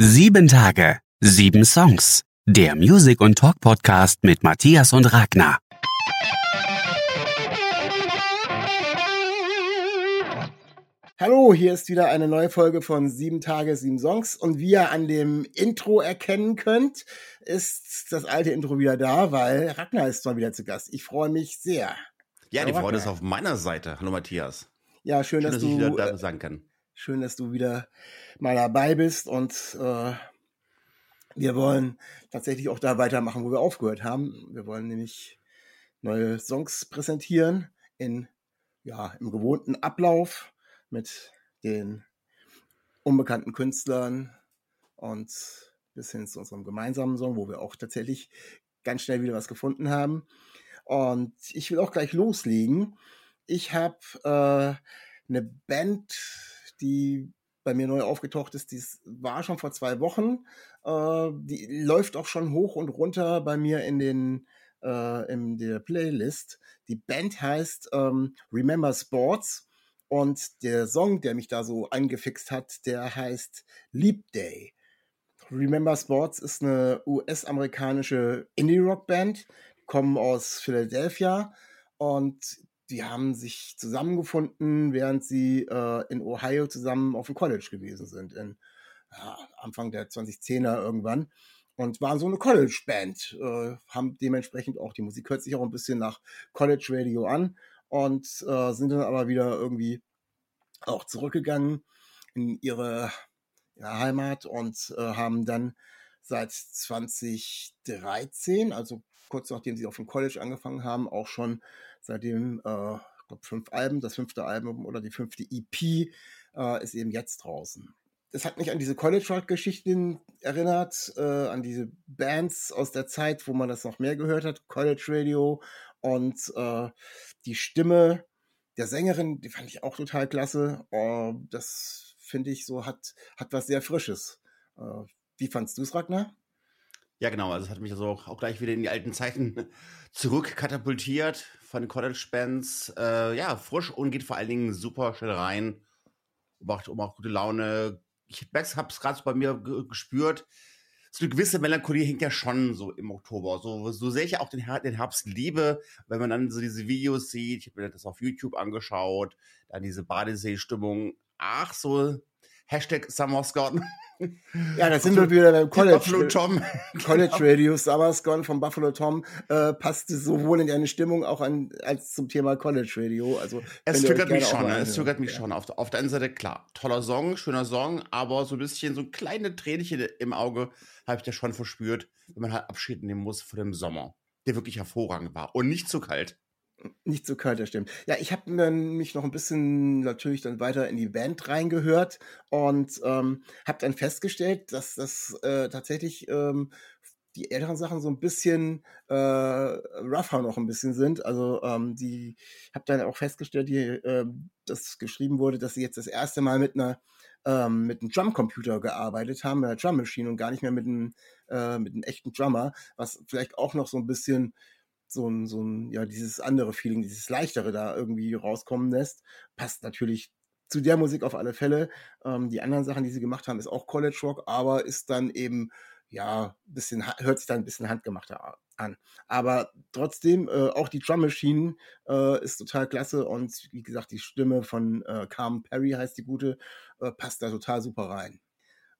Sieben Tage, sieben Songs. Der Music- und Talk-Podcast mit Matthias und Ragnar. Hallo, hier ist wieder eine neue Folge von Sieben Tage, sieben Songs. Und wie ihr an dem Intro erkennen könnt, ist das alte Intro wieder da, weil Ragnar ist mal wieder zu Gast. Ich freue mich sehr. Ja, Hallo, die Freude ist Ragnar. auf meiner Seite. Hallo Matthias. Ja, schön, Schön, dass, dass ich wieder du, da äh, sein kann. Schön, dass du wieder mal dabei bist. Und äh, wir wollen tatsächlich auch da weitermachen, wo wir aufgehört haben. Wir wollen nämlich neue Songs präsentieren in, ja, im gewohnten Ablauf mit den unbekannten Künstlern und bis hin zu unserem gemeinsamen Song, wo wir auch tatsächlich ganz schnell wieder was gefunden haben. Und ich will auch gleich loslegen. Ich habe äh, eine Band, die bei mir neu aufgetaucht ist, die war schon vor zwei Wochen. Äh, die läuft auch schon hoch und runter bei mir in den äh, in der Playlist. Die Band heißt ähm, Remember Sports und der Song, der mich da so angefixt hat, der heißt Leap Day. Remember Sports ist eine US-amerikanische Indie-Rock-Band, die kommen aus Philadelphia und die haben sich zusammengefunden, während sie äh, in Ohio zusammen auf dem College gewesen sind, in ja, Anfang der 2010er irgendwann. Und waren so eine College-Band, äh, haben dementsprechend auch, die Musik hört sich auch ein bisschen nach College-Radio an und äh, sind dann aber wieder irgendwie auch zurückgegangen in ihre ja, Heimat und äh, haben dann seit 2013, also kurz nachdem sie auf dem College angefangen haben, auch schon seitdem, äh, ich glaube, fünf Alben, das fünfte Album oder die fünfte EP äh, ist eben jetzt draußen. Das hat mich an diese College-Rock-Geschichten erinnert, äh, an diese Bands aus der Zeit, wo man das noch mehr gehört hat, College Radio und äh, die Stimme der Sängerin, die fand ich auch total klasse. Oh, das finde ich so, hat, hat was sehr Frisches. Äh, wie fandst du es, Ragnar? Ja, genau. Also es hat mich also auch, gleich wieder in die alten Zeiten zurückkatapultiert von den College-Bands. Äh, ja, frisch und geht vor allen Dingen super schnell rein. Macht um auch gute Laune. Ich habe es gerade so bei mir ge- gespürt. So eine gewisse Melancholie hängt ja schon so im Oktober. So, so sehr ich ja auch den, Her den Herbst liebe, wenn man dann so diese Videos sieht. Ich habe mir das auf YouTube angeschaut. Dann diese Badesee-Stimmung. Ach, so Hashtag Summer Scott. Ja, da sind wir wieder beim College. Buffalo Tom. College Radio Summer's Gone von Buffalo Tom äh, passte sowohl in deine Stimmung auch an, als zum Thema College Radio. Also Es triggert mich schon, ne? es triggert mich Ja. schon. Auf, auf der einen Seite, klar, toller Song, schöner Song, aber so ein bisschen so kleine Tränchen im Auge habe ich da schon verspürt, wenn man halt Abschied nehmen muss vor dem Sommer, der wirklich hervorragend war und nicht zu kalt. Nicht so kalt, das stimmt. Ja, ich habe mich noch ein bisschen natürlich dann weiter in die Band reingehört und ähm, habe dann festgestellt, dass das äh, tatsächlich ähm, die älteren Sachen so ein bisschen äh, rougher noch ein bisschen sind. Also ähm, die habe dann auch festgestellt, die, äh, dass geschrieben wurde, dass sie jetzt das erste Mal mit einer ähm, mit einem Drumcomputer gearbeitet haben, mit einer Drum Machine und gar nicht mehr mit einem äh, mit einem echten Drummer, was vielleicht auch noch so ein bisschen so ein, so ein, ja, dieses andere Feeling, dieses leichtere da irgendwie rauskommen lässt. Passt natürlich zu der Musik auf alle Fälle. Ähm, die anderen Sachen, die sie gemacht haben, ist auch College Rock, aber ist dann eben, ja, bisschen, hört sich dann ein bisschen handgemachter an. Aber trotzdem, äh, auch die Drum Machine äh, ist total klasse und wie gesagt, die Stimme von äh, Carmen Perry heißt die gute, äh, passt da total super rein.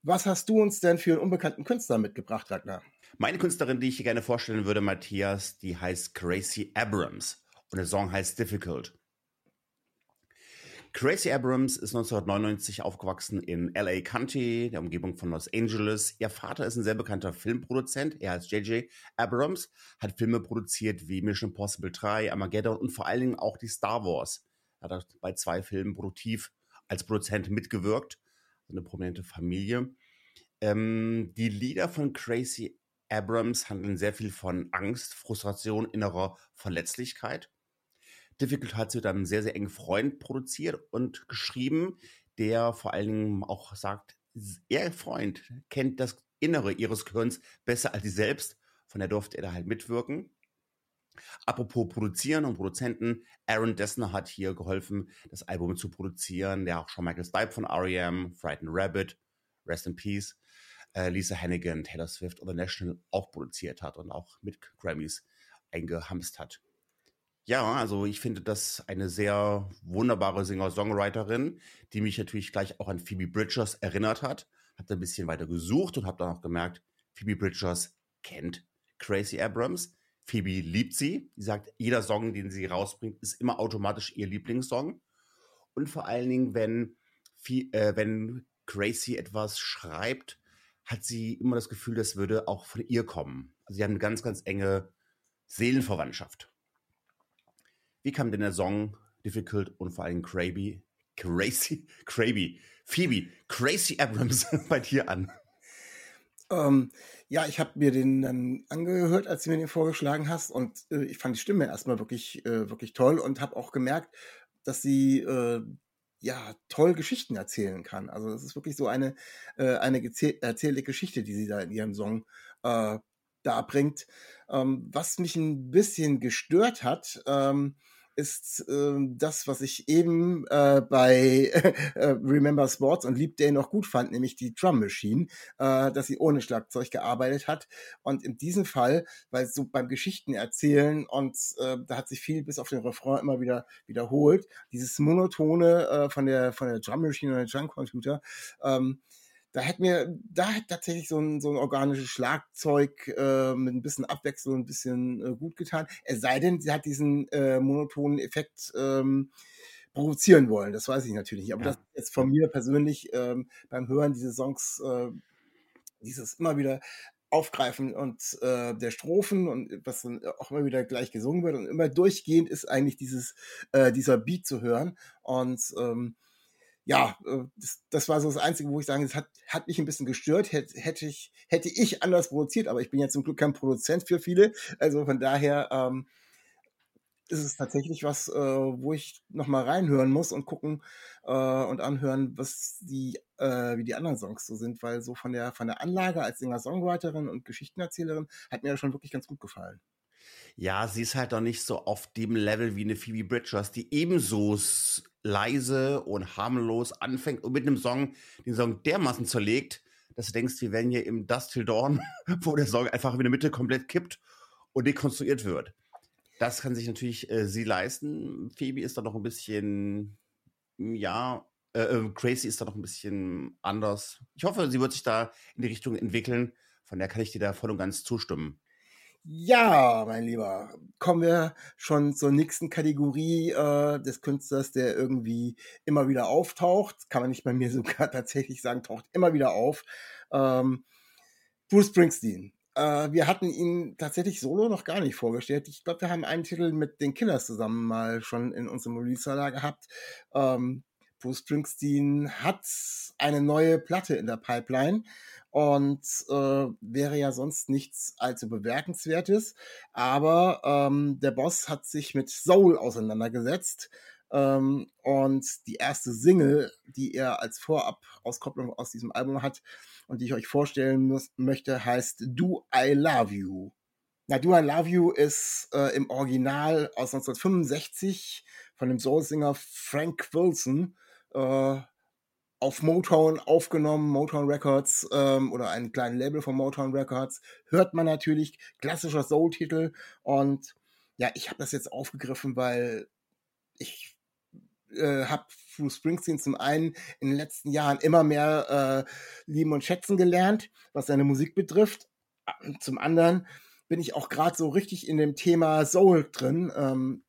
Was hast du uns denn für einen unbekannten Künstler mitgebracht, Ragnar? Meine Künstlerin, die ich dir gerne vorstellen würde, Matthias, die heißt Gracie Abrams und der Song heißt Difficult. Gracie Abrams ist 1999 aufgewachsen in LA County, der Umgebung von Los Angeles. Ihr Vater ist ein sehr bekannter Filmproduzent. Er heißt J.J. Abrams, hat Filme produziert wie Mission Impossible 3, Armageddon und vor allen Dingen auch die Star Wars. Er hat bei zwei Filmen produktiv als Produzent mitgewirkt. Eine prominente Familie. Ähm, die Lieder von Gracie Abrams handeln sehr viel von Angst, Frustration, innerer Verletzlichkeit. Difficult hat sie einem sehr, sehr engen Freund produziert und geschrieben, der vor allen Dingen auch sagt, ihr Freund kennt das Innere ihres Gehirns besser als sie selbst. Von der durfte er da halt mitwirken. Apropos Produzieren und Produzenten, Aaron Dessner hat hier geholfen, das Album zu produzieren. Der auch schon Michael Stipe von R.E.M., Frightened Rabbit, Rest in Peace, äh, Lisa Hannigan, Taylor Swift oder National auch produziert hat und auch mit Grammys eingehamst hat. Ja, also ich finde das eine sehr wunderbare Singer-Songwriterin, die mich natürlich gleich auch an Phoebe Bridgers erinnert hat. Habe ein bisschen weiter gesucht und habe dann auch gemerkt, Phoebe Bridgers kennt Crazy Abrams. Phoebe liebt sie. Sie sagt, jeder Song, den sie rausbringt, ist immer automatisch ihr Lieblingssong. Und vor allen Dingen, wenn, äh, wenn Crazy etwas schreibt, hat sie immer das Gefühl, das würde auch von ihr kommen. Also sie haben eine ganz, ganz enge Seelenverwandtschaft. Wie kam denn der Song Difficult und vor allem Crazy, Crazy, Crazy, Phoebe, Crazy Abrams bei dir an? Ähm, ja, ich habe mir den dann angehört, als du mir den vorgeschlagen hast und äh, ich fand die Stimme erstmal wirklich, äh, wirklich toll und habe auch gemerkt, dass sie äh, ja toll Geschichten erzählen kann. Also es ist wirklich so eine, äh, eine erzählte Geschichte, die sie da in ihrem Song äh, darbringt. Ähm, was mich ein bisschen gestört hat, ähm, ist äh, das, was ich eben äh, bei äh, Remember Sports und Leap Day noch gut fand, nämlich die Drum Machine, äh, dass sie ohne Schlagzeug gearbeitet hat. Und in diesem Fall, weil so beim Geschichten erzählen und äh, da hat sich viel bis auf den Refrain immer wieder wiederholt, dieses monotone äh, von der von der Drum Machine oder Drum Computer, ähm, da hätte mir, da hätte tatsächlich so ein, so ein organisches Schlagzeug äh, mit ein bisschen Abwechslung ein bisschen äh, gut getan. Es sei denn, sie hat diesen äh, monotonen Effekt ähm, provozieren wollen. Das weiß ich natürlich nicht. Aber ja. das ist jetzt von mir persönlich ähm, beim Hören dieses Songs, äh, dieses immer wieder Aufgreifen und äh, der Strophen und was dann auch immer wieder gleich gesungen wird und immer durchgehend ist eigentlich dieses äh, dieser Beat zu hören und ähm, ja, äh, das, das, war so das Einzige, wo ich sage, es hat, hat mich ein bisschen gestört. Hätte, hätte, ich, hätte ich anders produziert, aber ich bin ja zum Glück kein Produzent für viele. Also von daher ähm, ist es tatsächlich was, äh, wo ich nochmal reinhören muss und gucken äh, und anhören, was die, äh, wie die anderen Songs so sind, weil so von der, von der Anlage als Singer-Songwriterin und Geschichtenerzählerin hat mir das schon wirklich ganz gut gefallen. Ja, sie ist halt doch nicht so auf dem Level wie eine Phoebe Bridgers, die ebenso leise und harmlos anfängt und mit einem Song den Song dermaßen zerlegt, dass du denkst, wir wären hier im Dust Till Dawn, wo der Song einfach in der Mitte komplett kippt und dekonstruiert wird. Das kann sich natürlich äh, sie leisten. Phoebe ist da noch ein bisschen, ja, äh, äh, Crazy ist da noch ein bisschen anders. Ich hoffe, sie wird sich da in die Richtung entwickeln. Von der kann ich dir da voll und ganz zustimmen. Ja, mein Lieber, kommen wir schon zur nächsten Kategorie äh, des Künstlers, der irgendwie immer wieder auftaucht. Kann man nicht bei mir sogar tatsächlich sagen, taucht immer wieder auf. Ähm, Bruce Springsteen. Äh, wir hatten ihn tatsächlich solo noch gar nicht vorgestellt. Ich glaube, wir haben einen Titel mit den Killers zusammen mal schon in unserem Release-Salar gehabt. Ähm, Bruce Springsteen hat eine neue Platte in der Pipeline und äh, wäre ja sonst nichts allzu bewertenswertes. Aber ähm, der Boss hat sich mit Soul auseinandergesetzt. Ähm, und die erste Single, die er als Vorab-Auskopplung aus diesem Album hat und die ich euch vorstellen möchte, heißt Do I Love You. Na, Do I Love You ist äh, im Original aus 1965 von dem Soul-Singer Frank Wilson äh, auf Motown aufgenommen, Motown Records ähm, oder ein kleines Label von Motown Records, hört man natürlich, klassischer Soul-Titel und ja, ich habe das jetzt aufgegriffen, weil ich äh, habe Bruce Springsteen zum einen in den letzten Jahren immer mehr äh, lieben und schätzen gelernt, was seine Musik betrifft. Zum anderen bin ich auch gerade so richtig in dem Thema Soul drin. Ähm,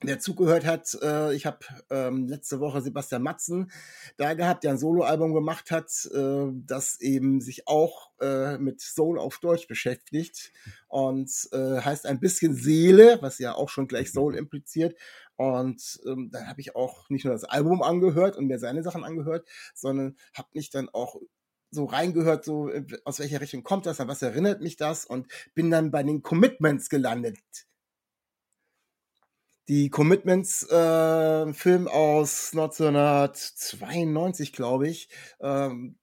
Wer zugehört hat, äh, ich habe ähm, letzte Woche Sebastian Matzen da gehabt, der ein Soloalbum gemacht hat, äh, das eben sich auch äh, mit Soul auf Deutsch beschäftigt und äh, heißt ein bisschen Seele, was ja auch schon gleich Soul impliziert. Und ähm, dann habe ich auch nicht nur das Album angehört und mir seine Sachen angehört, sondern habe mich dann auch so reingehört, so äh, aus welcher Richtung kommt das, an was erinnert mich das? Und bin dann bei den Commitments gelandet die Commitments, äh, Film aus 1992, glaube ich. Ähm,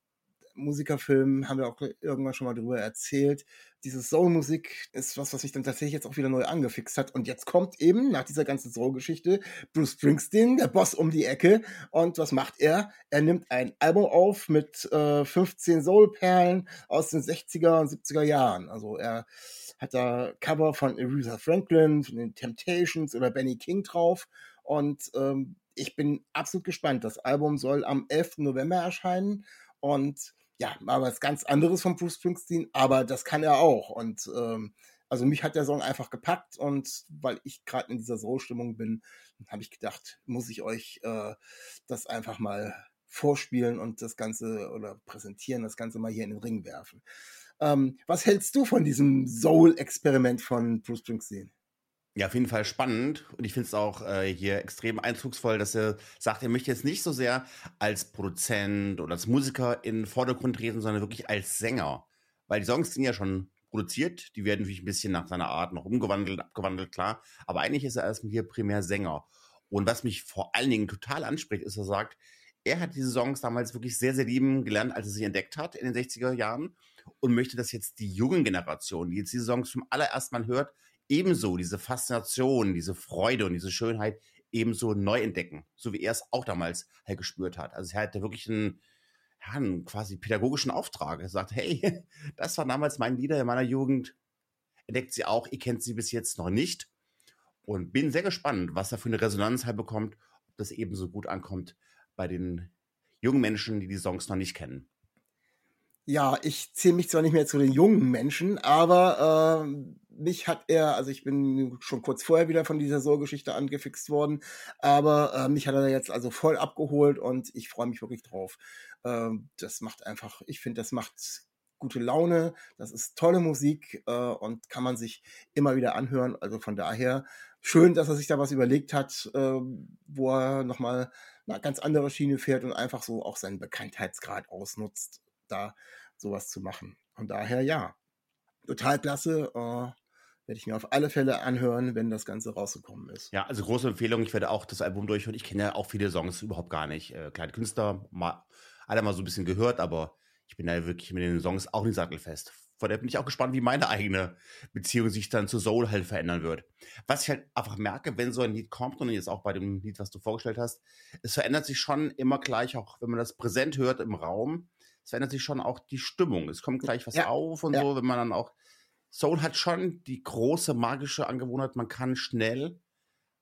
Musikerfilm, haben wir auch irgendwann schon mal drüber erzählt. diese Soul-Musik ist was, was mich dann tatsächlich jetzt auch wieder neu angefixt hat. Und jetzt kommt eben nach dieser ganzen Soul-Geschichte Bruce Springsteen, der Boss um die Ecke. Und was macht er? Er nimmt ein Album auf mit äh, 15 Soul-Perlen aus den 60er und 70er Jahren. Also er hat da Cover von Aretha Franklin, von den Temptations oder Benny King drauf. Und ähm, ich bin absolut gespannt. Das Album soll am 11. November erscheinen. Und ja, mal was ganz anderes von Bruce Springsteen, aber das kann er auch. Und ähm, also mich hat der Song einfach gepackt und weil ich gerade in dieser Soul-Stimmung bin, habe ich gedacht, muss ich euch äh, das einfach mal vorspielen und das Ganze oder präsentieren, das Ganze mal hier in den Ring werfen. Ähm, was hältst du von diesem Soul-Experiment von Bruce Springsteen? Ja, auf jeden Fall spannend. Und ich finde es auch äh, hier extrem eindrucksvoll, dass er sagt, er möchte jetzt nicht so sehr als Produzent oder als Musiker in den Vordergrund treten, sondern wirklich als Sänger. Weil die Songs sind ja schon produziert, die werden natürlich ein bisschen nach seiner Art noch umgewandelt, abgewandelt, klar. Aber eigentlich ist er erstmal hier primär Sänger. Und was mich vor allen Dingen total anspricht, ist, er sagt, er hat diese Songs damals wirklich sehr, sehr lieben gelernt, als er sie entdeckt hat in den 60er Jahren und möchte, dass jetzt die jungen Generationen, die jetzt diese Songs zum allerersten Mal hört, ebenso diese Faszination, diese Freude und diese Schönheit ebenso neu entdecken, so wie er es auch damals halt gespürt hat. Also er hatte wirklich einen, ja, einen quasi pädagogischen Auftrag. Er sagt, hey, das war damals mein Lieder in meiner Jugend, entdeckt sie auch, ihr kennt sie bis jetzt noch nicht. Und bin sehr gespannt, was er für eine Resonanz halt bekommt, ob das ebenso gut ankommt bei den jungen Menschen, die die Songs noch nicht kennen. Ja, ich zähle mich zwar nicht mehr zu den jungen Menschen, aber äh, mich hat er, also ich bin schon kurz vorher wieder von dieser Soul-Geschichte angefixt worden, aber äh, mich hat er jetzt also voll abgeholt und ich freue mich wirklich drauf. Äh, das macht einfach, ich finde, das macht gute Laune, das ist tolle Musik äh, und kann man sich immer wieder anhören. Also von daher schön, dass er sich da was überlegt hat, äh, wo er nochmal eine ganz andere Schiene fährt und einfach so auch seinen Bekanntheitsgrad ausnutzt da sowas zu machen. Von daher ja, total klasse. Äh, werde ich mir auf alle Fälle anhören, wenn das Ganze rausgekommen ist. Ja, also große Empfehlung. Ich werde auch das Album durchhören. Ich kenne ja auch viele Songs überhaupt gar nicht. Äh, kleine Künstler, mal, alle mal so ein bisschen gehört, aber ich bin da wirklich mit den Songs auch nicht sattelfest. Von daher bin ich auch gespannt, wie meine eigene Beziehung sich dann zu Soul halt verändern wird. Was ich halt einfach merke, wenn so ein Lied kommt und jetzt auch bei dem Lied, was du vorgestellt hast, es verändert sich schon immer gleich, auch wenn man das präsent hört im Raum, es verändert sich schon auch die Stimmung. Es kommt gleich was ja. auf und ja. so, wenn man dann auch. Soul hat schon die große magische Angewohnheit, man kann schnell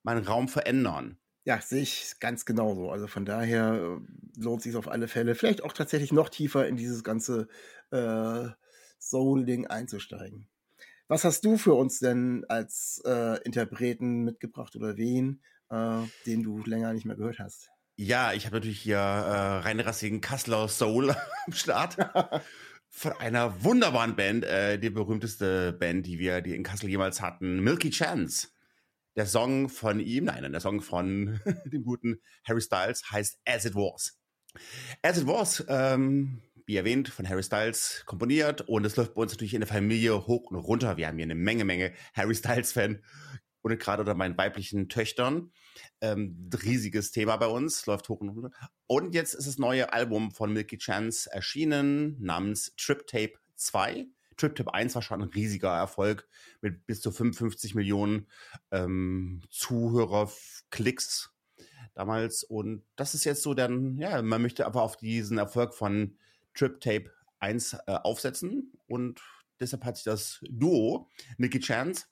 meinen Raum verändern. Ja, sehe ich ganz genauso. Also von daher äh, lohnt sich auf alle Fälle, vielleicht auch tatsächlich noch tiefer in dieses ganze äh, Soul-Ding einzusteigen. Was hast du für uns denn als äh, Interpreten mitgebracht oder wen, äh, den du länger nicht mehr gehört hast? Ja, ich habe natürlich hier äh, reinrassigen Kassler Soul am Start. Von einer wunderbaren Band, äh, die berühmteste Band, die wir die in Kassel jemals hatten, Milky Chance. Der Song von ihm, nein, der Song von dem guten Harry Styles heißt As It Was. As It Was, ähm, wie erwähnt, von Harry Styles komponiert und es läuft bei uns natürlich in der Familie hoch und runter. Wir haben hier eine Menge, Menge Harry Styles-Fan und gerade unter meinen weiblichen Töchtern. Ähm, riesiges Thema bei uns, läuft hoch und runter. Und jetzt ist das neue Album von Milky Chance erschienen, namens Trip Tape 2. Trip Tape 1 war schon ein riesiger Erfolg mit bis zu 55 Millionen ähm, Zuhörerklicks damals. Und das ist jetzt so dann, ja, man möchte aber auf diesen Erfolg von Trip Tape 1 äh, aufsetzen. Und deshalb hat sich das Duo Milky Chance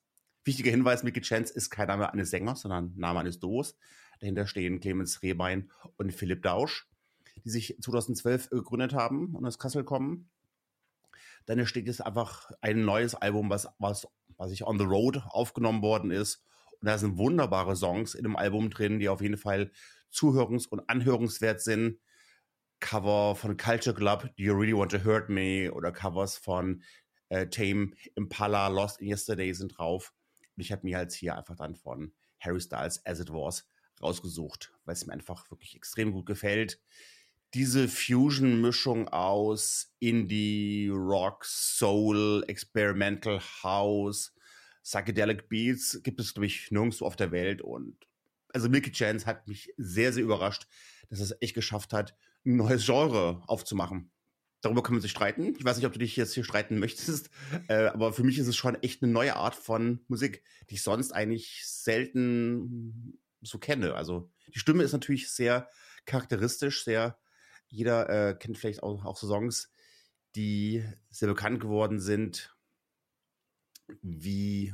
Wichtiger Hinweis, Mickey Chance ist kein Name eines Sängers, sondern Name eines Duos. Dahinter stehen Clemens Rehbein und Philipp Dausch, die sich 2012 gegründet haben und aus Kassel kommen. Dann steht jetzt einfach ein neues Album, was, was, was ich on the road aufgenommen worden ist. Und da sind wunderbare Songs in dem Album drin, die auf jeden Fall zuhörungs- und anhörungswert sind. Cover von Culture Club, Do You Really Want to Hurt Me? Oder Covers von äh, Tame Impala, Lost in Yesterday sind drauf. Und ich habe mir halt hier einfach dann von Harry Styles As It Was rausgesucht, weil es mir einfach wirklich extrem gut gefällt. Diese Fusion-Mischung aus Indie, Rock, Soul, Experimental House, Psychedelic Beats gibt es, glaube ich, nirgendwo auf der Welt. Und also Milky Chance hat mich sehr, sehr überrascht, dass es echt geschafft hat, ein neues Genre aufzumachen. Darüber können wir sich streiten. Ich weiß nicht, ob du dich jetzt hier streiten möchtest, äh, aber für mich ist es schon echt eine neue Art von Musik, die ich sonst eigentlich selten so kenne. Also die Stimme ist natürlich sehr charakteristisch, sehr, jeder äh, kennt vielleicht auch, auch so Songs, die sehr bekannt geworden sind, wie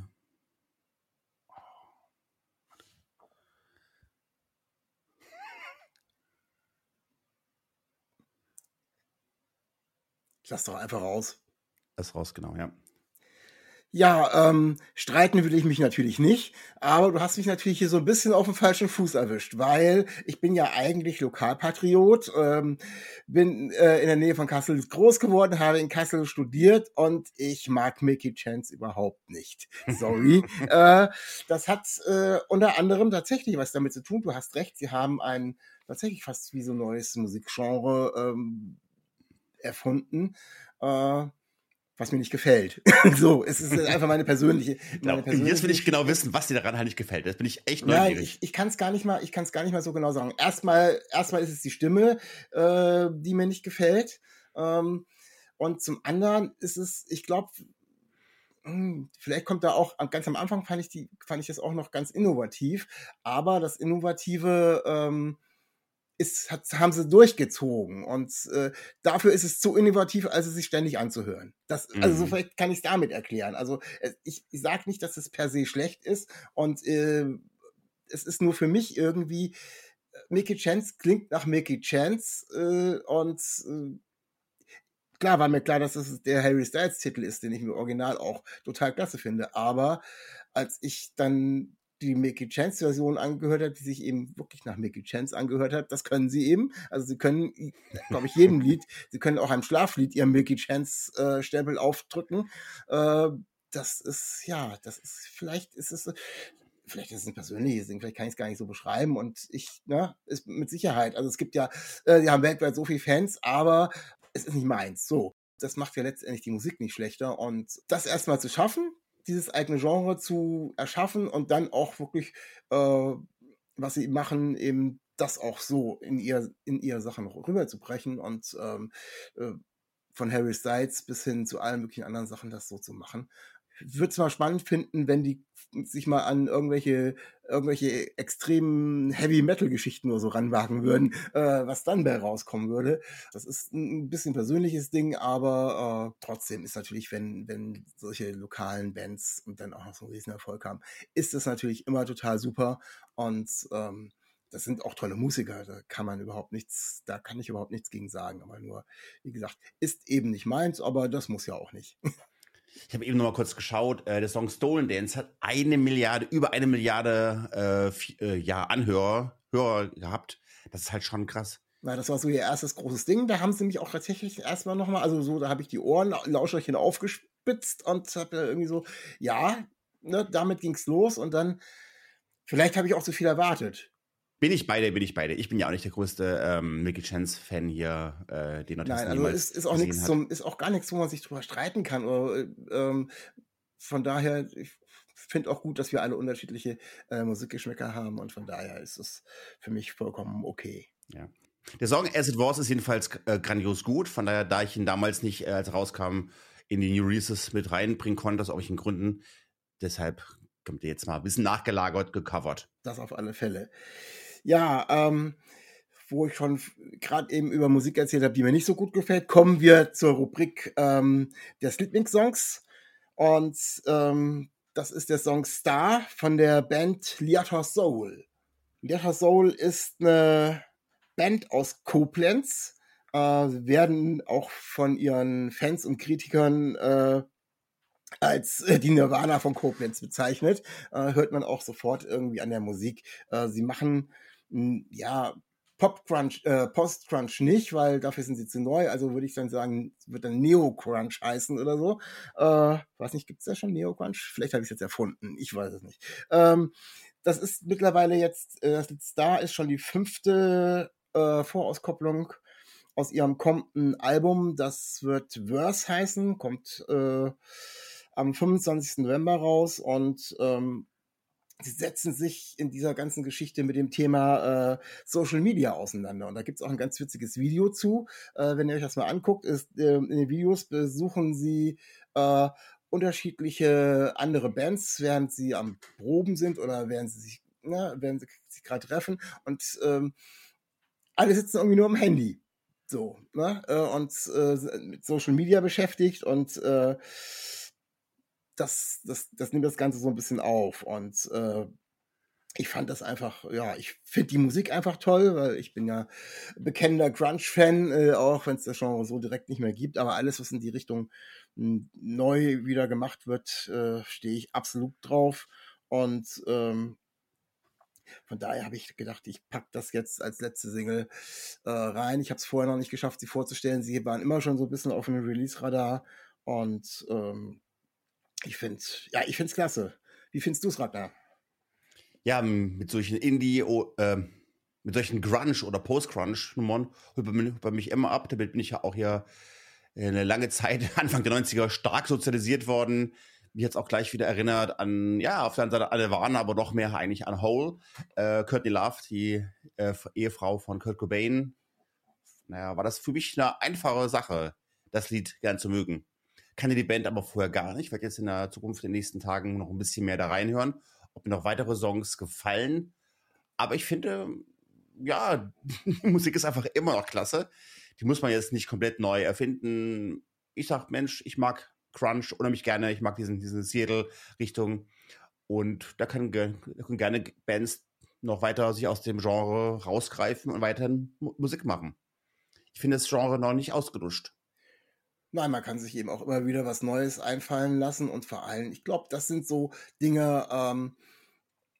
Lass doch einfach raus. Lass raus, genau, ja. Ja, ähm, streiten will ich mich natürlich nicht, aber du hast mich natürlich hier so ein bisschen auf dem falschen Fuß erwischt, weil ich bin ja eigentlich Lokalpatriot, ähm, bin äh, in der Nähe von Kassel groß geworden, habe in Kassel studiert und ich mag Mickey Chance überhaupt nicht. Sorry. äh, das hat äh, unter anderem tatsächlich was damit zu tun. Du hast recht, sie haben ein tatsächlich fast wie so neues Musikgenre ähm, erfunden. Äh, was mir nicht gefällt. so, es ist einfach meine persönliche. Meine persönliche Jetzt will ich genau wissen, was dir daran halt nicht gefällt. Jetzt bin ich echt neugierig. Nein, ich, ich kann es gar nicht mal, ich kann es gar nicht mal so genau sagen. Erstmal, erstmal ist es die Stimme, äh, die mir nicht gefällt. Ähm, und zum anderen ist es, ich glaube, hm, vielleicht kommt da auch ganz am Anfang fand ich die, fand ich das auch noch ganz innovativ. Aber das Innovative ähm, ist, hat, haben sie durchgezogen. Und äh, dafür ist es zu innovativ, als es sich ständig anzuhören. Das, mhm. Also so mhm. vielleicht kann ich es damit erklären. Also äh, ich, ich sage nicht, dass es per se schlecht ist. Und äh, es ist nur für mich irgendwie, äh, Mickey Chance klingt nach Mickey Chance. Äh, und äh, klar war mir klar, dass es der Harry Styles Titel ist, den ich im Original auch total klasse finde. Aber als ich dann die Mickey Chance Version angehört hat, die sich eben wirklich nach Mickey Chance angehört hat. Das können sie eben. Also sie können, glaube ich, jedem Lied, sie können auch einem Schlaflied ihren Mickey Chance äh, Stempel aufdrücken. Äh, das ist, ja, das ist, vielleicht ist es, vielleicht ist es ein persönliches Ding, vielleicht kann ich es gar nicht so beschreiben und ich, ne, ist mit Sicherheit. Also es gibt ja, äh, die haben weltweit so viele Fans, aber es ist nicht meins. So. Das macht ja letztendlich die Musik nicht schlechter und das erstmal zu schaffen, dieses eigene Genre zu erschaffen und dann auch wirklich, äh, was sie machen, eben das auch so in ihr, in ihr Sachen rüberzubrechen und ähm, äh, von Harry Styles bis hin zu allen möglichen anderen Sachen das so zu machen würde es mal spannend finden, wenn die sich mal an irgendwelche, irgendwelche extremen Heavy-Metal-Geschichten nur so ranwagen würden, äh, was dann bei rauskommen würde. Das ist ein bisschen persönliches Ding, aber äh, trotzdem ist natürlich, wenn, wenn solche lokalen Bands und dann auch noch so einen riesen Erfolg haben, ist das natürlich immer total super und ähm, das sind auch tolle Musiker, da kann man überhaupt nichts, da kann ich überhaupt nichts gegen sagen, aber nur, wie gesagt, ist eben nicht meins, aber das muss ja auch nicht. Ich habe eben noch mal kurz geschaut. Äh, der Song Stolen Dance hat eine Milliarde, über eine Milliarde äh, äh, ja, Anhörer Hörer gehabt. Das ist halt schon krass. Na, das war so ihr erstes großes Ding. Da haben sie mich auch tatsächlich erstmal nochmal, also so, da habe ich die Ohren, Lauscherchen aufgespitzt und habe irgendwie so, ja, ne, damit ging's los und dann, vielleicht habe ich auch zu viel erwartet. Bin ich beide, bin ich beide. Ich bin ja auch nicht der größte ähm, Mickey Chance-Fan hier, äh, den Nein, also ist, ist auch nichts zum, ist auch gar nichts, wo man sich drüber streiten kann. Oder, ähm, von daher, ich finde auch gut, dass wir alle unterschiedliche äh, Musikgeschmäcker haben und von daher ist es für mich vollkommen okay. Ja. Der Song As It Was ist jedenfalls äh, grandios gut. Von daher, da ich ihn damals nicht, äh, als rauskam, in die New Releases mit reinbringen konnte, aus irgendwelchen Gründen. Deshalb kommt ihr jetzt mal ein bisschen nachgelagert, gecovert. Das auf alle Fälle. Ja, ähm, wo ich schon gerade eben über Musik erzählt habe, die mir nicht so gut gefällt, kommen wir zur Rubrik ähm, der Lieblingssongs. Und ähm, das ist der Song Star von der Band Liata Soul. Liata Soul ist eine Band aus Koblenz, äh, werden auch von ihren Fans und Kritikern äh, als äh, die Nirvana von Koblenz bezeichnet. Äh, hört man auch sofort irgendwie an der Musik. Äh, sie machen ja, Pop-Crunch, äh, Post-Crunch nicht, weil dafür sind sie zu neu. Also würde ich dann sagen, wird dann Neo-Crunch heißen oder so. Äh, weiß nicht, gibt es da schon Neo-Crunch? Vielleicht habe ich es jetzt erfunden. Ich weiß es nicht. Ähm, das ist mittlerweile jetzt, äh, das Star ist schon die fünfte äh, Vorauskopplung aus ihrem kommenden Album. Das wird Verse heißen, kommt äh, am 25. November raus und ähm, sie setzen sich in dieser ganzen Geschichte mit dem Thema äh, Social Media auseinander. Und da gibt es auch ein ganz witziges Video zu. Äh, wenn ihr euch das mal anguckt, ist, äh, in den Videos besuchen sie äh, unterschiedliche andere Bands, während sie am Proben sind oder während sie sich, ne, während sie sich gerade treffen. Und ähm, alle sitzen irgendwie nur am Handy. So, ne? Äh, und äh, mit Social Media beschäftigt und äh, das, das, das nimmt das Ganze so ein bisschen auf. Und äh, ich fand das einfach, ja, ich finde die Musik einfach toll, weil ich bin ja bekennender Grunge-Fan, äh, auch wenn es das Genre so direkt nicht mehr gibt. Aber alles, was in die Richtung hm, neu wieder gemacht wird, äh, stehe ich absolut drauf. Und ähm, von daher habe ich gedacht, ich packe das jetzt als letzte Single äh, rein. Ich habe es vorher noch nicht geschafft, sie vorzustellen. Sie waren immer schon so ein bisschen auf dem Release-Radar. Und ähm, ich finde ja, ich finde es klasse. Wie findest du es, Ragnar? Ja, mit solchen Indie, oh, äh, mit solchen Grunge oder Post-Grunge-Nummern holt bei mich immer ab. Damit bin ich ja auch hier eine lange Zeit, Anfang der 90er, stark sozialisiert worden. Mich jetzt auch gleich wieder erinnert an, ja, auf der anderen Seite alle waren, aber noch mehr eigentlich an Hole. Äh, Courtney Love, die äh, Ehefrau von Kurt Cobain. Naja, war das für mich eine einfache Sache, das Lied gern zu mögen kannte die Band aber vorher gar nicht. Ich werde jetzt in der Zukunft in den nächsten Tagen noch ein bisschen mehr da reinhören, ob mir noch weitere Songs gefallen. Aber ich finde, ja, die Musik ist einfach immer noch klasse. Die muss man jetzt nicht komplett neu erfinden. Ich sag, Mensch, ich mag Crunch unheimlich gerne. Ich mag diesen, diesen Seattle-Richtung. Und da können, können gerne Bands noch weiter sich aus dem Genre rausgreifen und weiterhin Musik machen. Ich finde das Genre noch nicht ausgeduscht. Nein, man kann sich eben auch immer wieder was Neues einfallen lassen und vor allem, ich glaube, das sind so Dinge, ähm,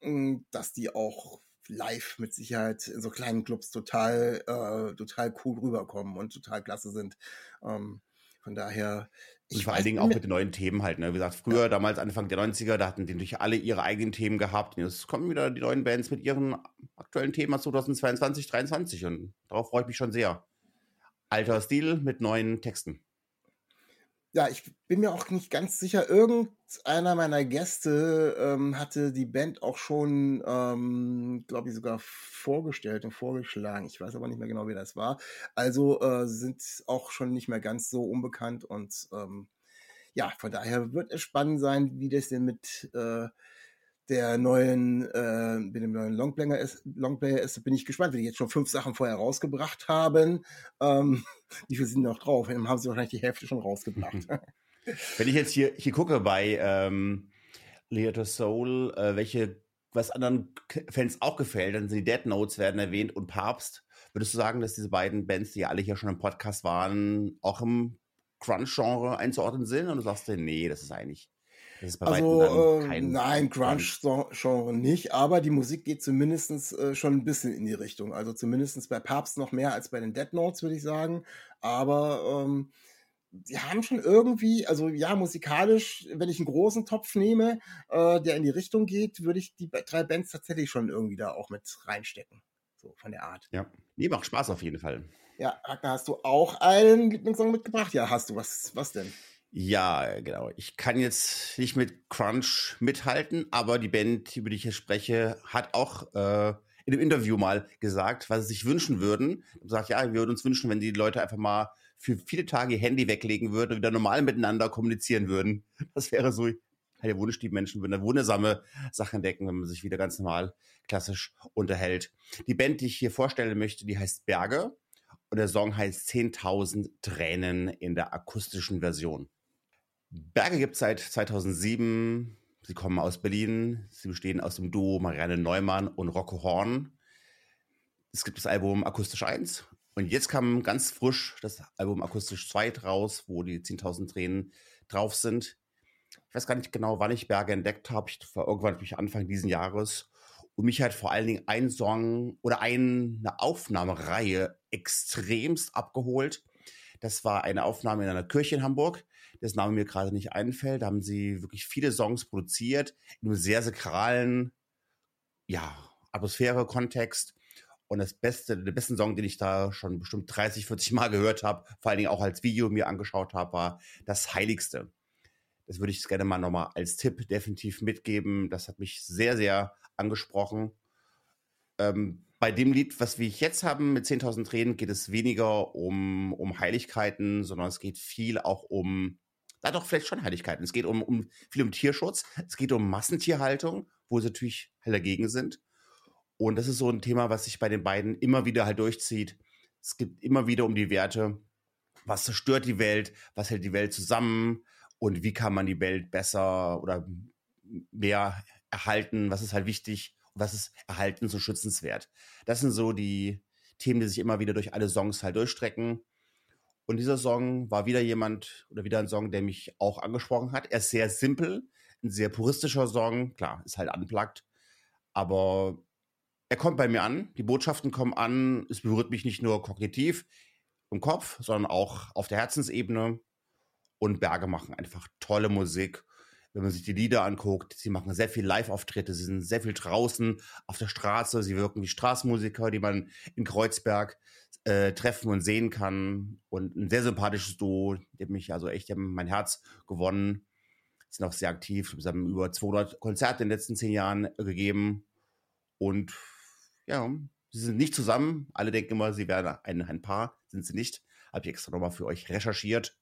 hm, dass die auch live mit Sicherheit in so kleinen Clubs total, äh, total cool rüberkommen und total klasse sind. Ähm, von daher. Und vor allen Dingen auch mit den neuen Themen halt. Ne? Wie gesagt, früher, ja. damals Anfang der 90er, da hatten die natürlich alle ihre eigenen Themen gehabt. Jetzt kommen wieder die neuen Bands mit ihren aktuellen Themen 2022, 2023 und darauf freue ich mich schon sehr. Alter Stil mit neuen Texten ja, ich bin mir auch nicht ganz sicher. Irgendeiner meiner Gäste ähm, hatte die Band auch schon, ähm, glaube ich, sogar vorgestellt und vorgeschlagen. Ich weiß aber nicht mehr genau, wie das war. Also äh, sind auch schon nicht mehr ganz so unbekannt und ähm, ja, von daher wird es spannend sein, wie das denn mit äh, der neuen, äh, mit dem neuen Longplayer ist, Longplayer ist, bin ich gespannt, wenn die jetzt schon fünf Sachen vorher rausgebracht haben. Ähm, wie viele sind noch drauf? Dann haben sie wahrscheinlich die Hälfte schon rausgebracht. wenn ich jetzt hier, hier gucke bei ähm, Leader Soul, äh, welche, was anderen Fans auch gefällt, dann sind die Dead Notes werden erwähnt und Papst. Würdest du sagen, dass diese beiden Bands, die alle hier schon im Podcast waren, auch im Crunch-Genre einzuordnen sind? Und du sagst, nee, das ist eigentlich also, äh, nein, Grunge-Genre nicht, aber die Musik geht zumindest äh, schon ein bisschen in die Richtung. Also zumindest bei Papst noch mehr als bei den Dead Notes, würde ich sagen. Aber ähm, die haben schon irgendwie, also ja, musikalisch, wenn ich einen großen Topf nehme, äh, der in die Richtung geht, würde ich die drei Bands tatsächlich schon irgendwie da auch mit reinstecken. So von der Art. Ja, nee, macht Spaß auf jeden Fall. Ja, Ragnar, hast du auch einen Lieblingssong mitgebracht? Ja, hast du. Was, was denn? Ja, genau. Ich kann jetzt nicht mit Crunch mithalten, aber die Band, über die ich hier spreche, hat auch äh, in einem Interview mal gesagt, was sie sich wünschen würden. Und sagt, ja, wir würden uns wünschen, wenn die Leute einfach mal für viele Tage ihr Handy weglegen würden und wieder normal miteinander kommunizieren würden. Das wäre so der Wunsch, die Menschen würden da wundersame Sachen entdecken, wenn man sich wieder ganz normal klassisch unterhält. Die Band, die ich hier vorstellen möchte, die heißt Berge und der Song heißt 10.000 Tränen in der akustischen Version. Berge gibt es seit 2007. Sie kommen aus Berlin. Sie bestehen aus dem Duo Marianne Neumann und Rocco Horn. Es gibt das Album Akustisch 1 und jetzt kam ganz frisch das Album Akustisch 2 raus, wo die 10.000 Tränen drauf sind. Ich weiß gar nicht genau, wann ich Berge entdeckt habe. Ich war irgendwann mich Anfang dieses Jahres. Und mich hat vor allen Dingen ein Song oder eine Aufnahmereihe extremst abgeholt. Das war eine Aufnahme in einer Kirche in Hamburg dessen Name mir gerade nicht einfällt. Da haben sie wirklich viele Songs produziert, in einem sehr sakralen, ja, Atmosphäre, Kontext. Und das beste, der besten Song, den ich da schon bestimmt 30, 40 Mal gehört habe, vor allen Dingen auch als Video mir angeschaut habe, war Das Heiligste. Das würde ich gerne mal nochmal als Tipp definitiv mitgeben. Das hat mich sehr, sehr angesprochen. Ähm, bei dem Lied, was wir jetzt haben mit 10.000 Tränen, geht es weniger um, um Heiligkeiten, sondern es geht viel auch um, da doch vielleicht schon Heiligkeiten. Es geht um, um viel um Tierschutz, es geht um Massentierhaltung, wo sie natürlich halt dagegen sind. Und das ist so ein Thema, was sich bei den beiden immer wieder halt durchzieht. Es geht immer wieder um die Werte. Was zerstört die Welt? Was hält die Welt zusammen? Und wie kann man die Welt besser oder mehr erhalten? Was ist halt wichtig? was ist erhalten so schützenswert? Das sind so die Themen, die sich immer wieder durch alle Songs halt durchstrecken. Und dieser Song war wieder jemand oder wieder ein Song, der mich auch angesprochen hat. Er ist sehr simpel, ein sehr puristischer Song. Klar, ist halt unplugged. Aber er kommt bei mir an. Die Botschaften kommen an. Es berührt mich nicht nur kognitiv im Kopf, sondern auch auf der Herzensebene. Und Berge machen einfach tolle Musik wenn man sich die Lieder anguckt, sie machen sehr viel Live-Auftritte, sie sind sehr viel draußen auf der Straße, sie wirken wie Straßenmusiker, die man in Kreuzberg äh, treffen und sehen kann. Und ein sehr sympathisches Duo, die haben mich also echt haben mein Herz gewonnen. Sind auch sehr aktiv, sie haben über 200 Konzerte in den letzten zehn Jahren gegeben. Und ja, sie sind nicht zusammen. Alle denken immer, sie wären ein, ein Paar, sind sie nicht. Habe ich extra nochmal für euch recherchiert.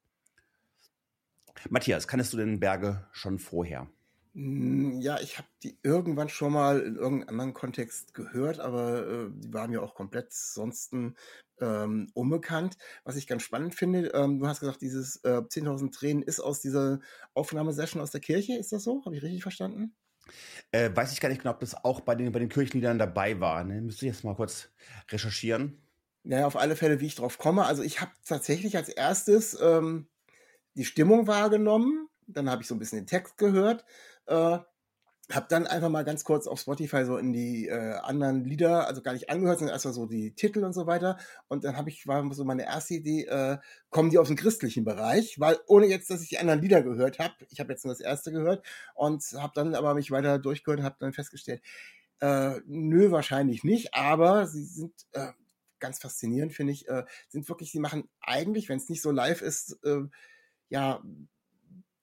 Matthias, kannst du den Berge schon vorher? Hm, ja, ich habe die irgendwann schon mal in irgendeinem anderen Kontext gehört, aber äh, die waren mir auch komplett sonst ähm, unbekannt. Was ich ganz spannend finde, ähm, du hast gesagt, dieses äh, 10.000 Tränen ist aus dieser Aufnahmesession aus der Kirche, ist das so? Habe ich richtig verstanden? Äh, weiß ich gar nicht genau, ob das auch bei den, bei den Kirchenliedern dabei war. Ne? Müsste ich jetzt mal kurz recherchieren. Naja, auf alle Fälle, wie ich drauf komme. Also ich habe tatsächlich als erstes ähm, die Stimmung wahrgenommen, dann habe ich so ein bisschen den Text gehört, äh, habe dann einfach mal ganz kurz auf Spotify so in die äh, anderen Lieder, also gar nicht angehört, sondern erstmal so die Titel und so weiter. Und dann habe ich, war so meine erste Idee, äh, kommen die aus dem christlichen Bereich, weil ohne jetzt, dass ich die anderen Lieder gehört habe, ich habe jetzt nur das erste gehört und habe dann aber mich weiter durchgehört und habe dann festgestellt, äh, nö, wahrscheinlich nicht, aber sie sind äh, ganz faszinierend, finde ich, äh, sind wirklich, sie machen eigentlich, wenn es nicht so live ist, äh, ja,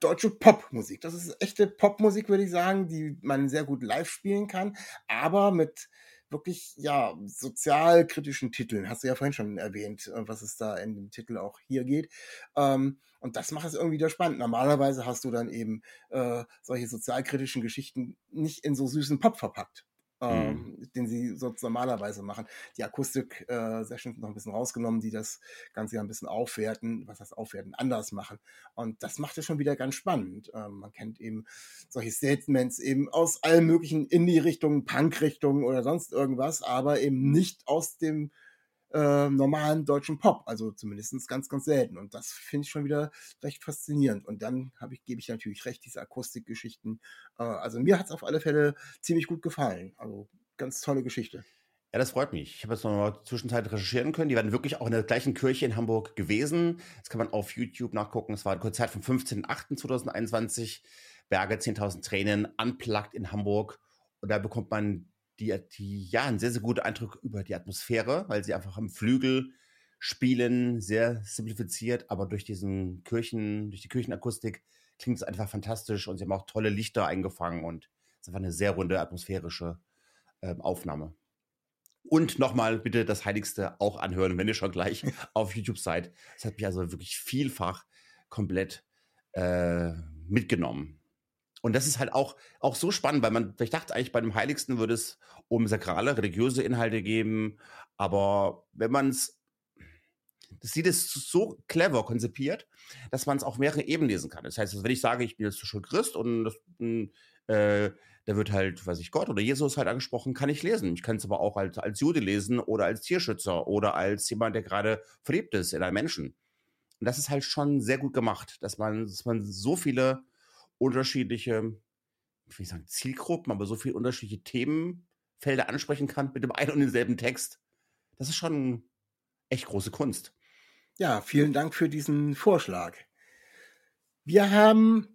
deutsche Popmusik. Das ist echte Popmusik, würde ich sagen, die man sehr gut live spielen kann, aber mit wirklich, ja, sozialkritischen Titeln. Hast du ja vorhin schon erwähnt, äh, was es da in dem Titel auch hier geht. Ähm, und das macht es irgendwie wieder spannend. Normalerweise hast du dann eben äh, solche sozialkritischen Geschichten nicht in so süßen Pop verpackt ähm, mhm. den sie sonst normalerweise machen. Die Akustik-Sessions äh, noch ein bisschen rausgenommen, die das Ganze ja ein bisschen aufwerten, was heißt aufwerten, anders machen. Und das macht es schon wieder ganz spannend. Ähm, man kennt eben solche Statements eben aus allen möglichen Indie-Richtungen, Punk-Richtungen oder sonst irgendwas, aber eben nicht aus dem äh, normalen deutschen Pop. Also zumindest ganz, ganz selten. Und das finde ich schon wieder recht faszinierend. Und dann ich, gebe ich natürlich recht, diese Akustikgeschichten. Äh, also mir hat es auf alle Fälle ziemlich gut gefallen. Also ganz tolle Geschichte. Ja, das freut mich. Ich habe jetzt noch mal zwischenzeitlich recherchieren können. Die waren wirklich auch in der gleichen Kirche in Hamburg gewesen. Das kann man auf YouTube nachgucken. Es war ein Konzert vom 15.08.2021. Berge 10.000 Tränen, unplugged in Hamburg. Und da bekommt man die, die ja einen sehr, sehr guten Eindruck über die Atmosphäre, weil sie einfach am Flügel spielen, sehr simplifiziert, aber durch diesen Kirchen, durch die Kirchenakustik klingt es einfach fantastisch und sie haben auch tolle Lichter eingefangen und es ist einfach eine sehr runde atmosphärische äh, Aufnahme. Und nochmal bitte das Heiligste auch anhören, wenn ihr schon gleich auf YouTube seid. Das hat mich also wirklich vielfach komplett äh, mitgenommen. Und das ist halt auch, auch so spannend, weil man, ich dachte eigentlich, bei dem Heiligsten würde es um sakrale, religiöse Inhalte geben. Aber wenn man es, das Lied ist so clever konzipiert, dass man es auf mehrere Ebenen lesen kann. Das heißt, wenn ich sage, ich bin jetzt schon Christ und das, äh, da wird halt, weiß ich, Gott oder Jesus halt angesprochen, kann ich lesen. Ich kann es aber auch als, als Jude lesen oder als Tierschützer oder als jemand, der gerade verliebt ist in einen Menschen. Und das ist halt schon sehr gut gemacht, dass man, dass man so viele unterschiedliche, ich will sagen Zielgruppen, aber so viele unterschiedliche Themenfelder ansprechen kann mit dem einen und denselben Text. Das ist schon echt große Kunst. Ja, vielen Dank für diesen Vorschlag. Wir haben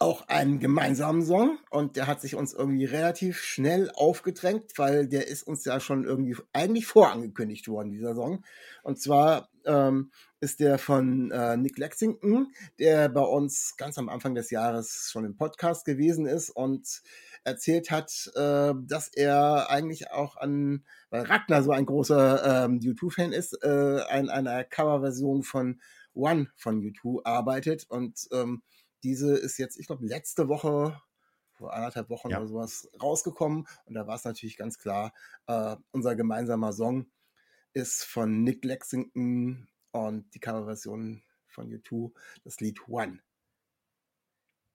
auch einen gemeinsamen Song und der hat sich uns irgendwie relativ schnell aufgedrängt, weil der ist uns ja schon irgendwie eigentlich vorangekündigt worden, dieser Song. Und zwar ähm, ist der von äh, Nick Lexington, der bei uns ganz am Anfang des Jahres schon im Podcast gewesen ist und erzählt hat, äh, dass er eigentlich auch an, weil Ragnar so ein großer ähm, U2-Fan ist, äh, an einer Coverversion von One von U2 arbeitet und ähm, diese ist jetzt, ich glaube, letzte Woche, vor anderthalb Wochen ja. oder sowas rausgekommen. Und da war es natürlich ganz klar, äh, unser gemeinsamer Song ist von Nick Lexington und die Coverversion von U2, das Lied One.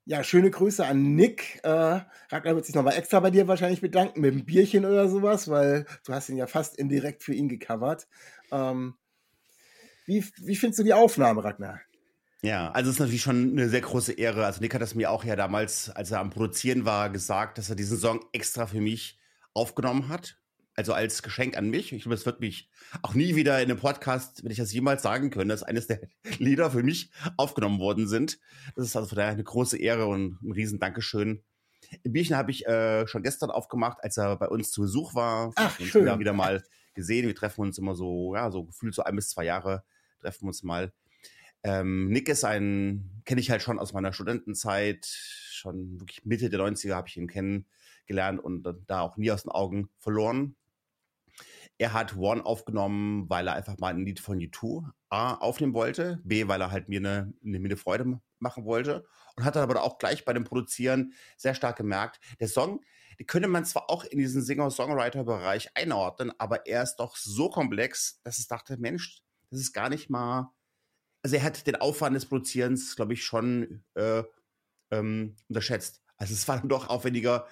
Ja, schöne Grüße an Nick. Äh, Ragnar wird sich nochmal extra bei dir wahrscheinlich bedanken mit einem Bierchen oder sowas, weil du hast ihn ja fast indirekt für ihn gecovert. Ähm, wie, wie findest du die Aufnahme, Ragnar? Ja, also es ist natürlich schon eine sehr große Ehre. Also Nick hat das mir auch ja damals, als er am Produzieren war, gesagt, dass er diesen Song extra für mich aufgenommen hat. Also als Geschenk an mich. Ich glaube, es wird mich auch nie wieder in einem Podcast, wenn ich das jemals sagen können, dass eines der Lieder für mich aufgenommen worden sind. Das ist also von daher eine große Ehre und ein riesen Dankeschön. Im Bierchen habe ich äh, schon gestern aufgemacht, als er bei uns zu Besuch war. Ach, schön. Wieder, wieder mal gesehen. Wir treffen uns immer so, ja, so gefühlt so ein bis zwei Jahre treffen wir uns mal. Ähm, Nick ist ein, kenne ich halt schon aus meiner Studentenzeit, schon wirklich Mitte der 90er habe ich ihn kennengelernt und da auch nie aus den Augen verloren. Er hat One aufgenommen, weil er einfach mal ein Lied von U2 A aufnehmen wollte, B, weil er halt mir eine, eine, eine Freude machen wollte und hat dann aber auch gleich bei dem Produzieren sehr stark gemerkt, der Song, den könnte man zwar auch in diesen Singer-Songwriter-Bereich einordnen, aber er ist doch so komplex, dass ich dachte, Mensch, das ist gar nicht mal also er hat den Aufwand des Produzierens, glaube ich, schon äh, ähm, unterschätzt. Also es war dann doch aufwendiger,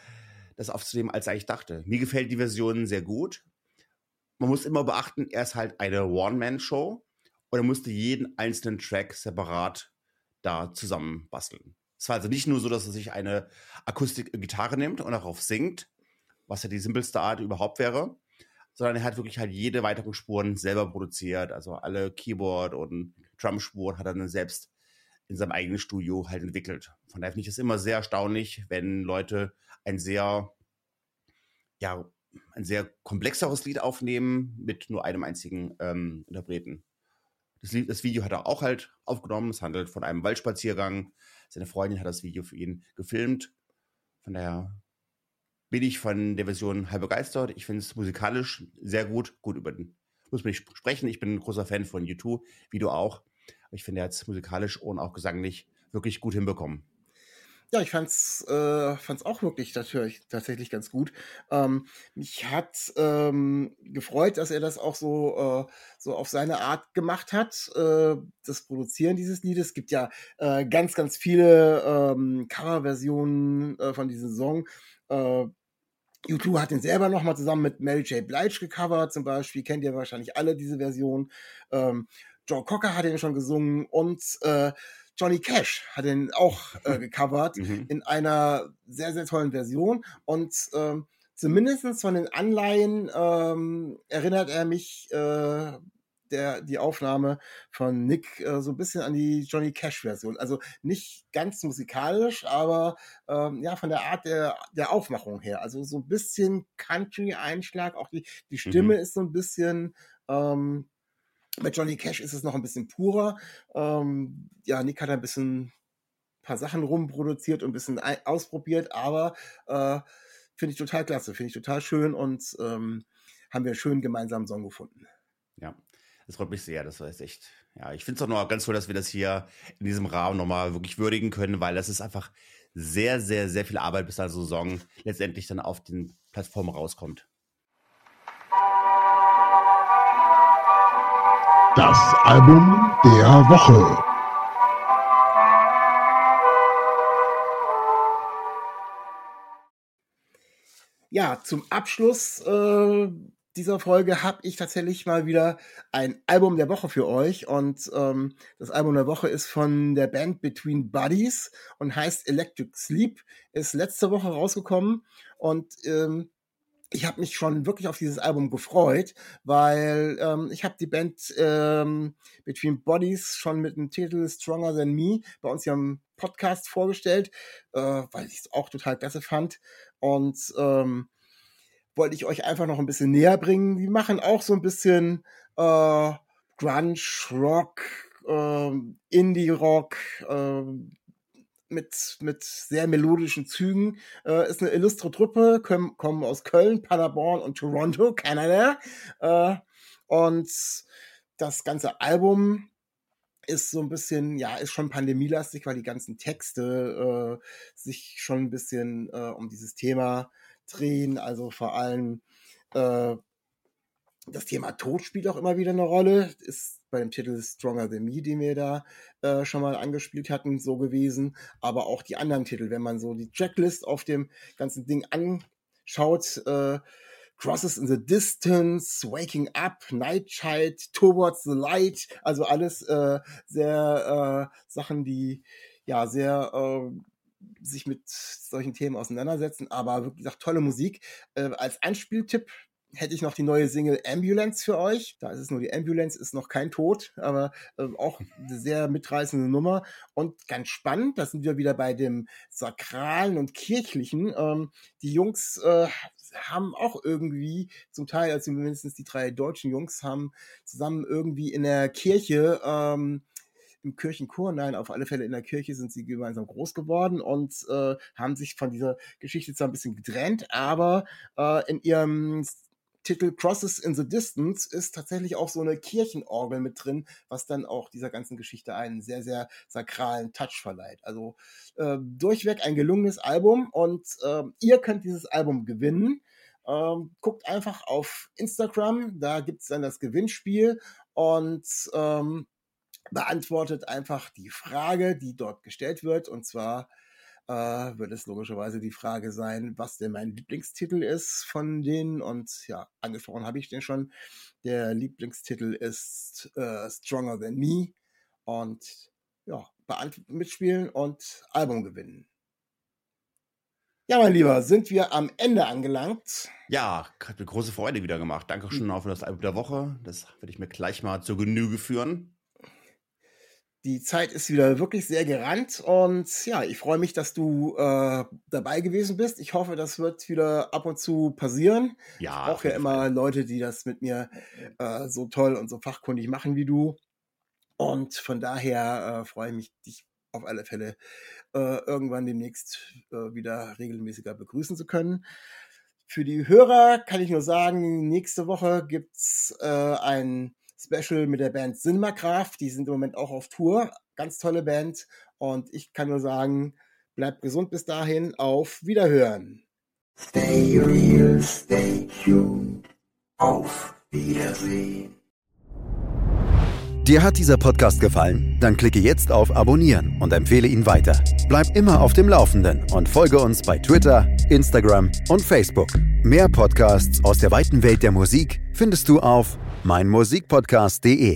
das aufzunehmen, als eigentlich dachte. Mir gefällt die Version sehr gut. Man muss immer beachten, er ist halt eine One-Man-Show und er musste jeden einzelnen Track separat da zusammen basteln. Es war also nicht nur so, dass er sich eine Akustik-Gitarre nimmt und darauf singt, was ja die simpelste Art überhaupt wäre, sondern er hat wirklich halt jede weiteren Spuren selber produziert, also alle Keyboard und Drumspuren hat er dann selbst in seinem eigenen Studio halt entwickelt. Von daher finde ich es immer sehr erstaunlich, wenn Leute ein sehr, ja, ein sehr komplexeres Lied aufnehmen mit nur einem einzigen ähm, Interpreten. Das, Lied, das, Video hat er auch halt aufgenommen. Es handelt von einem Waldspaziergang. Seine Freundin hat das Video für ihn gefilmt. Von daher bin ich von der Version halb begeistert. Ich finde es musikalisch sehr gut. Gut, über den muss man nicht sprechen. Ich bin ein großer Fan von U2, wie du auch. Ich finde, er hat es musikalisch und auch gesanglich wirklich gut hinbekommen. Ja, ich fand's, äh, fand's auch wirklich natürlich, tatsächlich ganz gut. Ähm, mich hat ähm, gefreut, dass er das auch so, äh, so auf seine Art gemacht hat, äh, das Produzieren dieses Liedes. Es gibt ja äh, ganz, ganz viele ähm, Coverversionen äh, von diesem Song. Äh, U2 hat ihn selber nochmal zusammen mit Mary J. Blige gecovert, zum Beispiel. Kennt ihr wahrscheinlich alle diese Version. Ähm, Joe Cocker hat ihn schon gesungen und äh, Johnny Cash hat ihn auch äh, gecovert mhm. in einer sehr, sehr tollen Version. Und ähm, zumindest von den Anleihen ähm, erinnert er mich äh, der, die Aufnahme von Nick äh, so ein bisschen an die Johnny Cash-Version. Also nicht ganz musikalisch, aber ähm, ja, von der Art der, der Aufmachung her. Also so ein bisschen Country-Einschlag. Auch die, die Stimme mhm. ist so ein bisschen. Ähm, bei Johnny Cash ist es noch ein bisschen purer. Ähm, ja, Nick hat ein bisschen paar Sachen rumproduziert und ein bisschen ausprobiert, aber äh, finde ich total klasse, finde ich total schön und ähm, haben wir einen schönen gemeinsamen Song gefunden. Ja, das freut mich sehr. Das war jetzt echt, ja, ich finde es auch noch ganz toll, dass wir das hier in diesem Rahmen nochmal wirklich würdigen können, weil das ist einfach sehr, sehr, sehr viel Arbeit, bis der Song letztendlich dann auf den Plattformen rauskommt. Das Album der Woche. Ja, zum Abschluss äh, dieser Folge habe ich tatsächlich mal wieder ein Album der Woche für euch. Und ähm, das Album der Woche ist von der Band Between Buddies und heißt Electric Sleep. Ist letzte Woche rausgekommen und ähm, ich habe mich schon wirklich auf dieses Album gefreut, weil ähm, ich habe die Band ähm, Between Bodies schon mit dem Titel Stronger Than Me bei uns hier im Podcast vorgestellt, äh, weil ich es auch total klasse fand. Und ähm, wollte ich euch einfach noch ein bisschen näher bringen. Die machen auch so ein bisschen äh, Grunge, Rock, äh, Indie-Rock, äh, mit, mit sehr melodischen Zügen. Äh, ist eine illustre Truppe, kommen, kommen aus Köln, Paderborn und Toronto, Kanada. Äh, und das ganze Album ist so ein bisschen, ja, ist schon pandemielastig, weil die ganzen Texte äh, sich schon ein bisschen äh, um dieses Thema drehen. Also vor allem äh, das Thema Tod spielt auch immer wieder eine Rolle. Ist bei dem Titel Stronger Than Me, den wir da äh, schon mal angespielt hatten, so gewesen. Aber auch die anderen Titel, wenn man so die Checklist auf dem ganzen Ding anschaut, äh, Crosses in the Distance, Waking Up, Nightchild, Towards the Light, also alles äh, sehr äh, Sachen, die ja sehr äh, sich mit solchen Themen auseinandersetzen, aber wirklich gesagt, tolle Musik. Äh, als Einspieltipp hätte ich noch die neue Single Ambulance für euch. Da ist es nur die Ambulance, ist noch kein Tod, aber äh, auch eine sehr mitreißende Nummer. Und ganz spannend, da sind wir wieder bei dem Sakralen und Kirchlichen. Ähm, die Jungs äh, haben auch irgendwie, zum Teil, also mindestens die drei deutschen Jungs, haben zusammen irgendwie in der Kirche ähm, im Kirchenchor, nein, auf alle Fälle in der Kirche sind sie gemeinsam groß geworden und äh, haben sich von dieser Geschichte zwar ein bisschen getrennt, aber äh, in ihrem Titel Crosses in the Distance ist tatsächlich auch so eine Kirchenorgel mit drin, was dann auch dieser ganzen Geschichte einen sehr, sehr sakralen Touch verleiht. Also äh, durchweg ein gelungenes Album und äh, ihr könnt dieses Album gewinnen. Ähm, guckt einfach auf Instagram, da gibt es dann das Gewinnspiel und ähm, beantwortet einfach die Frage, die dort gestellt wird. Und zwar äh, wird es logischerweise die Frage sein, was denn mein Lieblingstitel ist von denen. Und ja, angesprochen habe ich den schon. Der Lieblingstitel ist äh, Stronger Than Me. Und ja, mitspielen und Album gewinnen. Ja, mein Lieber, sind wir am Ende angelangt. Ja, hat mir große Freude wieder gemacht. Danke schon hm. für das Album der Woche. Das werde ich mir gleich mal zur Genüge führen. Die Zeit ist wieder wirklich sehr gerannt und ja, ich freue mich, dass du äh, dabei gewesen bist. Ich hoffe, das wird wieder ab und zu passieren. Ja, ich brauche ja immer Fall. Leute, die das mit mir äh, so toll und so fachkundig machen wie du. Und von daher äh, freue ich mich, dich auf alle Fälle äh, irgendwann demnächst äh, wieder regelmäßiger begrüßen zu können. Für die Hörer kann ich nur sagen, nächste Woche gibt's äh, ein Special mit der Band Sinmakraft. Die sind im Moment auch auf Tour. Ganz tolle Band. Und ich kann nur sagen, bleibt gesund bis dahin. Auf Wiederhören. Stay real, stay tuned. Auf Wiedersehen. Dir hat dieser Podcast gefallen? Dann klicke jetzt auf Abonnieren und empfehle ihn weiter. Bleib immer auf dem Laufenden und folge uns bei Twitter, Instagram und Facebook. Mehr Podcasts aus der weiten Welt der Musik findest du auf meinmusikpodcast.de